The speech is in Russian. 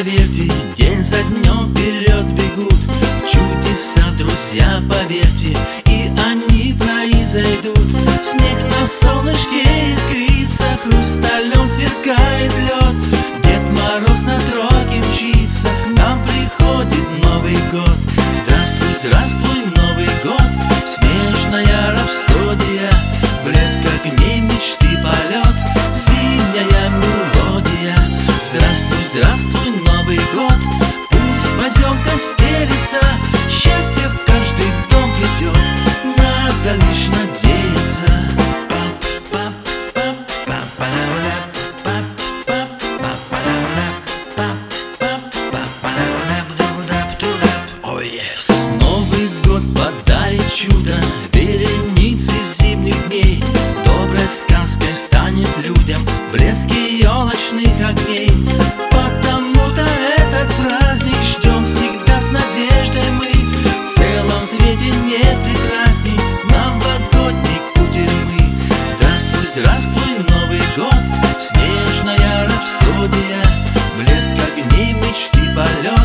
поверьте, день за днем вперед бегут. Чудеса, друзья, поверьте, сказкой станет людям блески елочных огней Потому-то этот праздник ждем всегда с надеждой. Мы В целом свете нет прекрасней новогодней кутерьмы Здравствуй, здравствуй, Новый год, снежная рапсодия. Блеск огней, мечты, полет